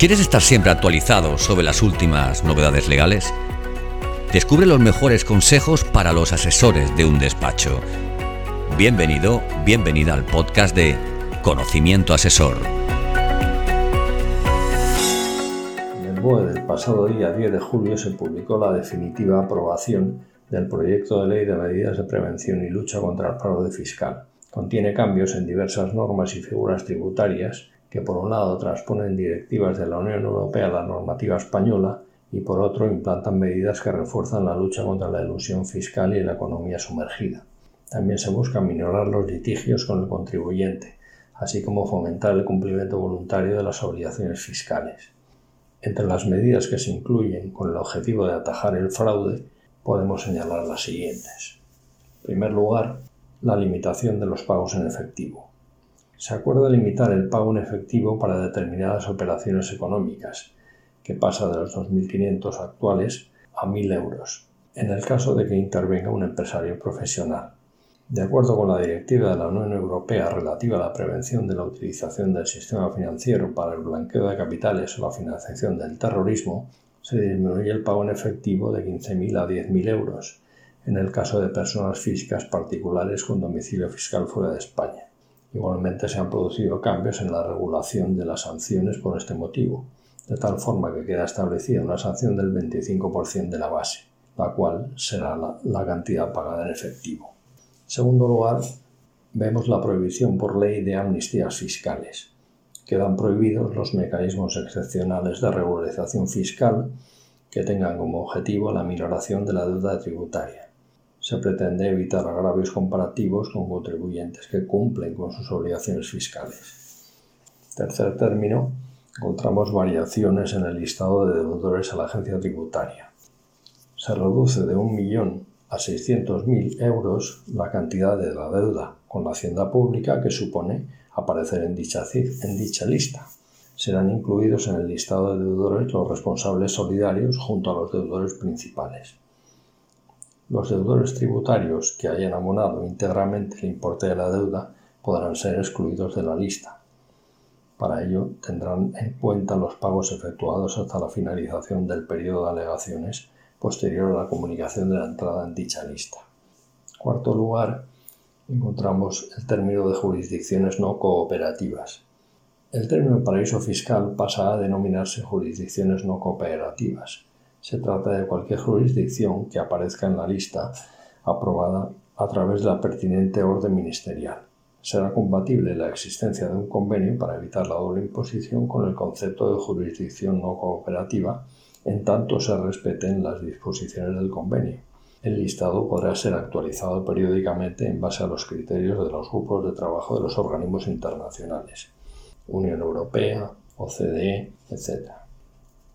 ¿Quieres estar siempre actualizado sobre las últimas novedades legales? Descubre los mejores consejos para los asesores de un despacho. Bienvenido, bienvenida al podcast de Conocimiento Asesor. En el BOE del pasado día 10 de julio se publicó la definitiva aprobación del proyecto de ley de medidas de prevención y lucha contra el fraude fiscal. Contiene cambios en diversas normas y figuras tributarias que por un lado transponen directivas de la Unión Europea a la normativa española y por otro implantan medidas que refuerzan la lucha contra la ilusión fiscal y la economía sumergida. También se busca minorar los litigios con el contribuyente, así como fomentar el cumplimiento voluntario de las obligaciones fiscales. Entre las medidas que se incluyen con el objetivo de atajar el fraude, podemos señalar las siguientes. En primer lugar, la limitación de los pagos en efectivo se acuerda limitar el pago en efectivo para determinadas operaciones económicas, que pasa de los 2.500 actuales a 1.000 euros, en el caso de que intervenga un empresario profesional. De acuerdo con la Directiva de la Unión Europea relativa a la prevención de la utilización del sistema financiero para el blanqueo de capitales o la financiación del terrorismo, se disminuye el pago en efectivo de 15.000 a 10.000 euros, en el caso de personas físicas particulares con domicilio fiscal fuera de España. Igualmente se han producido cambios en la regulación de las sanciones por este motivo, de tal forma que queda establecida una sanción del 25% de la base, la cual será la, cantidad pagada en efectivo. En segundo lugar, vemos la prohibición por ley de amnistías fiscales. Quedan prohibidos los mecanismos excepcionales de regularización fiscal que tengan como objetivo la minoración de la deuda tributaria se pretende evitar agravios comparativos con contribuyentes que cumplen con sus obligaciones fiscales. Tercer término, encontramos variaciones en el listado de deudores a la agencia tributaria. Se reduce de un millón a 600.000 euros la cantidad de la deuda con la hacienda pública que supone aparecer dicha, en dicha lista. Serán incluidos en el listado de deudores los responsables solidarios junto a los deudores principales. Los deudores tributarios que hayan abonado íntegramente el importe de la deuda podrán ser excluidos de la lista. Para ello tendrán en cuenta los pagos efectuados hasta la finalización del periodo de alegaciones posterior a la comunicación de la entrada en dicha lista. Cuarto lugar, encontramos el término de jurisdicciones no cooperativas. El término paraíso fiscal pasa a denominarse jurisdicciones no cooperativas se trata de cualquier jurisdicción que aparezca en la lista aprobada a través de la pertinente orden ministerial. Será compatible la existencia de un convenio para evitar la doble imposición con el concepto de jurisdicción no cooperativa en tanto se respeten las disposiciones del convenio. El listado podrá ser actualizado periódicamente en base a los criterios de los grupos de trabajo de los organismos internacionales, Unión Europea, OCDE, etc.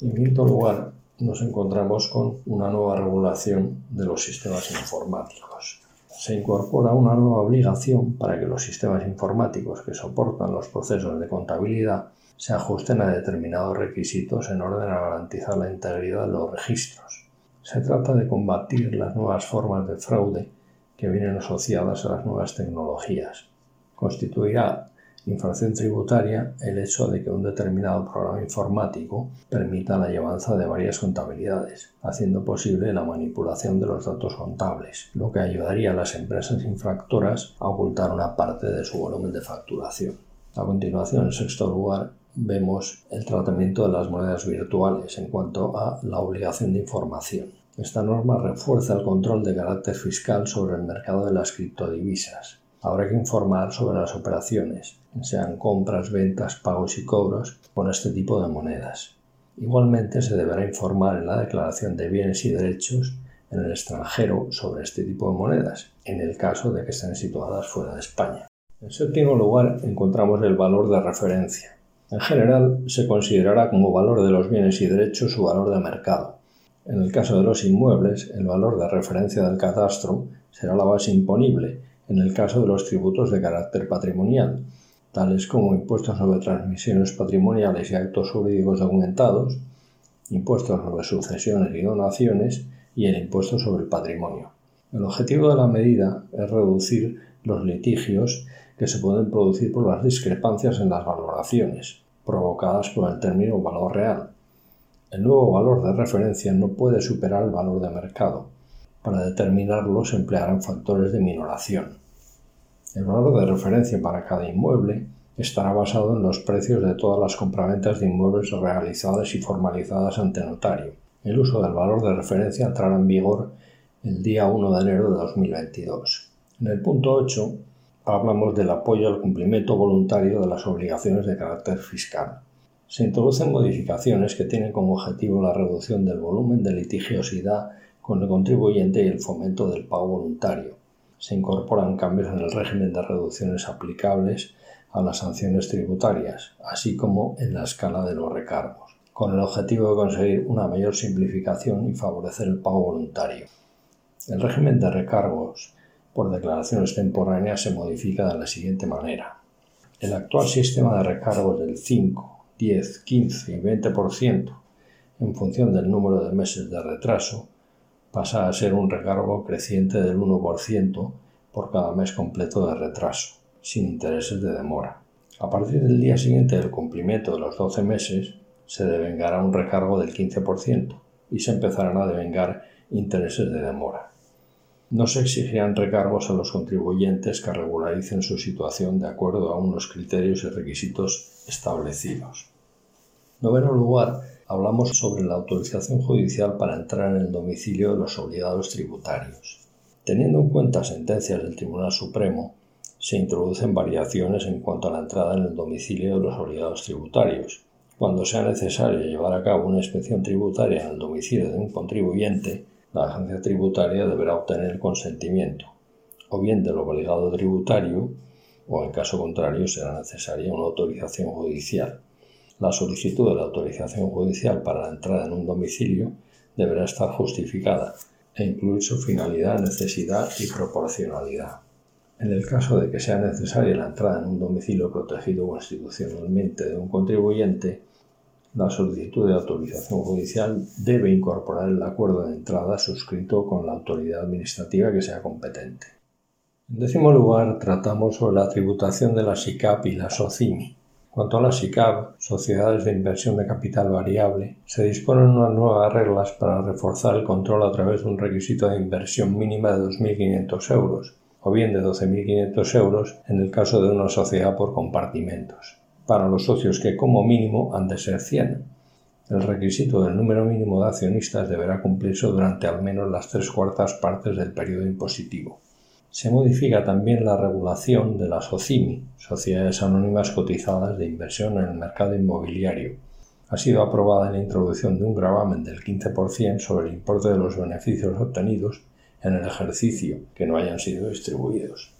En quinto lugar, nos encontramos con una nueva regulación de los sistemas informáticos. Se incorpora una nueva obligación para que los sistemas informáticos que soportan los procesos de contabilidad se ajusten a determinados requisitos en orden a garantizar la integridad de los registros. Se trata de combatir las nuevas formas de fraude que vienen asociadas a las nuevas tecnologías. Constituirá infracción tributaria el hecho de que un determinado programa informático permita la llevanza de varias contabilidades, haciendo posible la manipulación de los datos contables, lo que ayudaría a las empresas infractoras a ocultar una parte de su volumen de facturación. A continuación, en sexto lugar, vemos el tratamiento de las monedas virtuales en cuanto a la obligación de información. Esta norma refuerza el control de carácter fiscal sobre el mercado de las criptodivisas, Habrá que informar sobre las operaciones, sean compras, ventas, pagos y cobros, con este tipo de monedas. Igualmente se deberá informar en la declaración de bienes y derechos en el extranjero sobre este tipo de monedas, en el caso de que estén situadas fuera de España. En séptimo lugar encontramos el valor de referencia. En general se considerará como valor de los bienes y derechos su valor de mercado. En el caso de los inmuebles, el valor de referencia del catastro será la base imponible en el caso de los tributos de carácter patrimonial, tales como impuestos sobre transmisiones patrimoniales y actos jurídicos documentados, impuestos sobre sucesiones y donaciones y el impuesto sobre el patrimonio. El objetivo de la medida es reducir los litigios que se pueden producir por las discrepancias en las valoraciones, provocadas por el término valor real. El nuevo valor de referencia no puede superar el valor de mercado. Para determinarlo se emplearán factores de minoración. El valor de referencia para cada inmueble estará basado en los precios de todas las compraventas de inmuebles realizadas y formalizadas ante notario. El uso del valor de referencia entrará en vigor el día 1 de enero de 2022. En el punto 8 hablamos del apoyo al cumplimiento voluntario de las obligaciones de carácter fiscal. Se introducen modificaciones que tienen como objetivo la reducción del volumen de litigiosidad con el contribuyente y el fomento del pago voluntario. Se incorporan cambios en el régimen de reducciones aplicables a las sanciones tributarias, así como en la escala de los recargos, con el objetivo de conseguir una mayor simplificación y favorecer el pago voluntario. El régimen de recargos por declaraciones temporáneas se modifica de la siguiente manera. El actual sistema de recargos del 5, 10, 15 y 20% en función del número de meses de retraso pasa a ser un recargo creciente del 1% por cada mes completo de retraso, sin intereses de demora. A partir del día siguiente del cumplimiento de los 12 meses, se devengará un recargo del 15% y se empezarán a devengar intereses de demora no se exigirán recargos a los contribuyentes que regularicen su situación de acuerdo a unos criterios y requisitos establecidos. Noveno lugar, hablamos sobre la autorización judicial para entrar en el domicilio de los obligados tributarios. Teniendo en cuenta sentencias del Tribunal Supremo, se introducen variaciones en cuanto a la entrada en el domicilio de los obligados tributarios. Cuando sea necesario llevar a cabo una inspección tributaria en el domicilio de un contribuyente, la agencia tributaria deberá obtener el consentimiento o bien del obligado tributario o en caso contrario será necesaria una autorización judicial. La solicitud de la autorización judicial para la entrada en un domicilio deberá estar justificada e incluir su finalidad, necesidad y proporcionalidad. En el caso de que sea necesaria la entrada en un domicilio protegido constitucionalmente de un contribuyente, la solicitud de autorización judicial debe incorporar el acuerdo de entrada suscrito con la autoridad administrativa que sea competente. En décimo lugar, tratamos sobre la tributación de la SICAP y la SOCIMI. Cuanto a la SICAP, Sociedades de Inversión de Capital Variable, se disponen unas nuevas reglas para reforzar el control a través de un requisito de inversión mínima de 2.500 euros, o bien de 12.500 euros en el caso de una sociedad por compartimentos para los socios que como mínimo han de ser 100. El requisito del número mínimo de accionistas deberá cumplirse durante al menos las tres cuartas partes del periodo impositivo. Se modifica también la regulación de las SOCIMI, Sociedades Anónimas Cotizadas de Inversión en el Mercado Inmobiliario. Ha sido aprobada la introducción de un gravamen del 15% sobre el importe de los beneficios obtenidos en el ejercicio que no hayan sido distribuidos.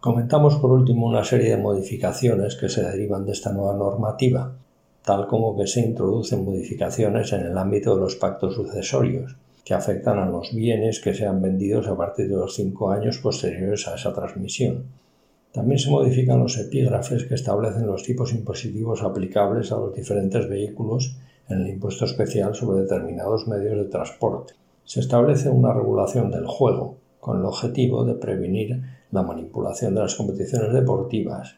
Comentamos por último una serie de modificaciones que se derivan de esta nueva normativa, tal como que se introducen modificaciones en el ámbito de los pactos sucesorios, que afectan a los bienes que sean vendidos a partir de los cinco años posteriores a esa transmisión. También se modifican los epígrafes que establecen los tipos impositivos aplicables a los diferentes vehículos en el impuesto especial sobre determinados medios de transporte. Se establece una regulación del juego, con el objetivo de prevenir la manipulación de las competiciones deportivas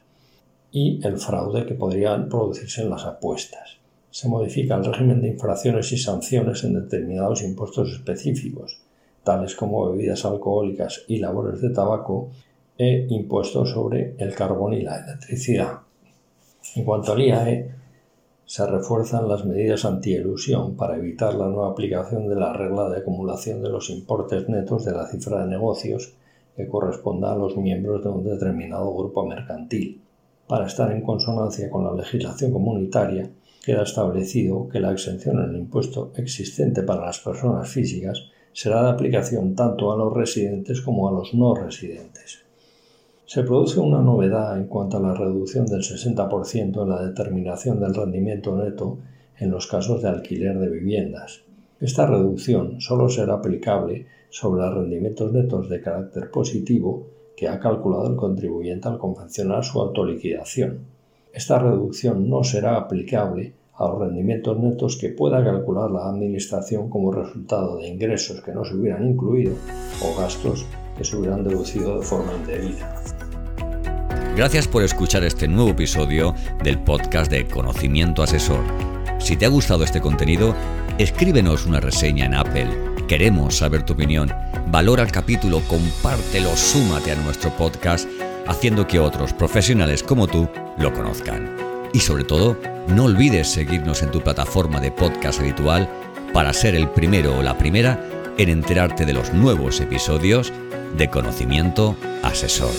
y el fraude que podría producirse en las apuestas. Se modifica el régimen de infracciones y sanciones en determinados impuestos específicos, tales como bebidas alcohólicas y labores de tabaco, e impuestos sobre el carbón y la electricidad. En cuanto al IAE, se refuerzan las medidas antielusión para evitar la nueva aplicación de la regla de acumulación de los importes netos de la cifra de negocios que corresponda a los miembros de un determinado grupo mercantil. Para estar en consonancia con la legislación comunitaria, queda establecido que la exención en el impuesto existente para las personas físicas será de aplicación tanto a los residentes como a los no residentes. Se produce una novedad en cuanto a la reducción del 60% en la determinación del rendimiento neto en los casos de alquiler de viviendas. Esta reducción solo será aplicable sobre los rendimientos netos de carácter positivo que ha calculado el contribuyente al convencionar su autoliquidación. Esta reducción no será aplicable a los rendimientos netos que pueda calcular la Administración como resultado de ingresos que no se hubieran incluido o gastos que se hubieran deducido de forma indebida. Gracias por escuchar este nuevo episodio del podcast de Conocimiento Asesor. Si te ha gustado este contenido, escríbenos una reseña en Apple. Queremos saber tu opinión. Valora el capítulo, compártelo, súmate a nuestro podcast, haciendo que otros profesionales como tú lo conozcan. Y sobre todo, no olvides seguirnos en tu plataforma de podcast habitual para ser el primero o la primera en enterarte de los nuevos episodios de Conocimiento Asesor.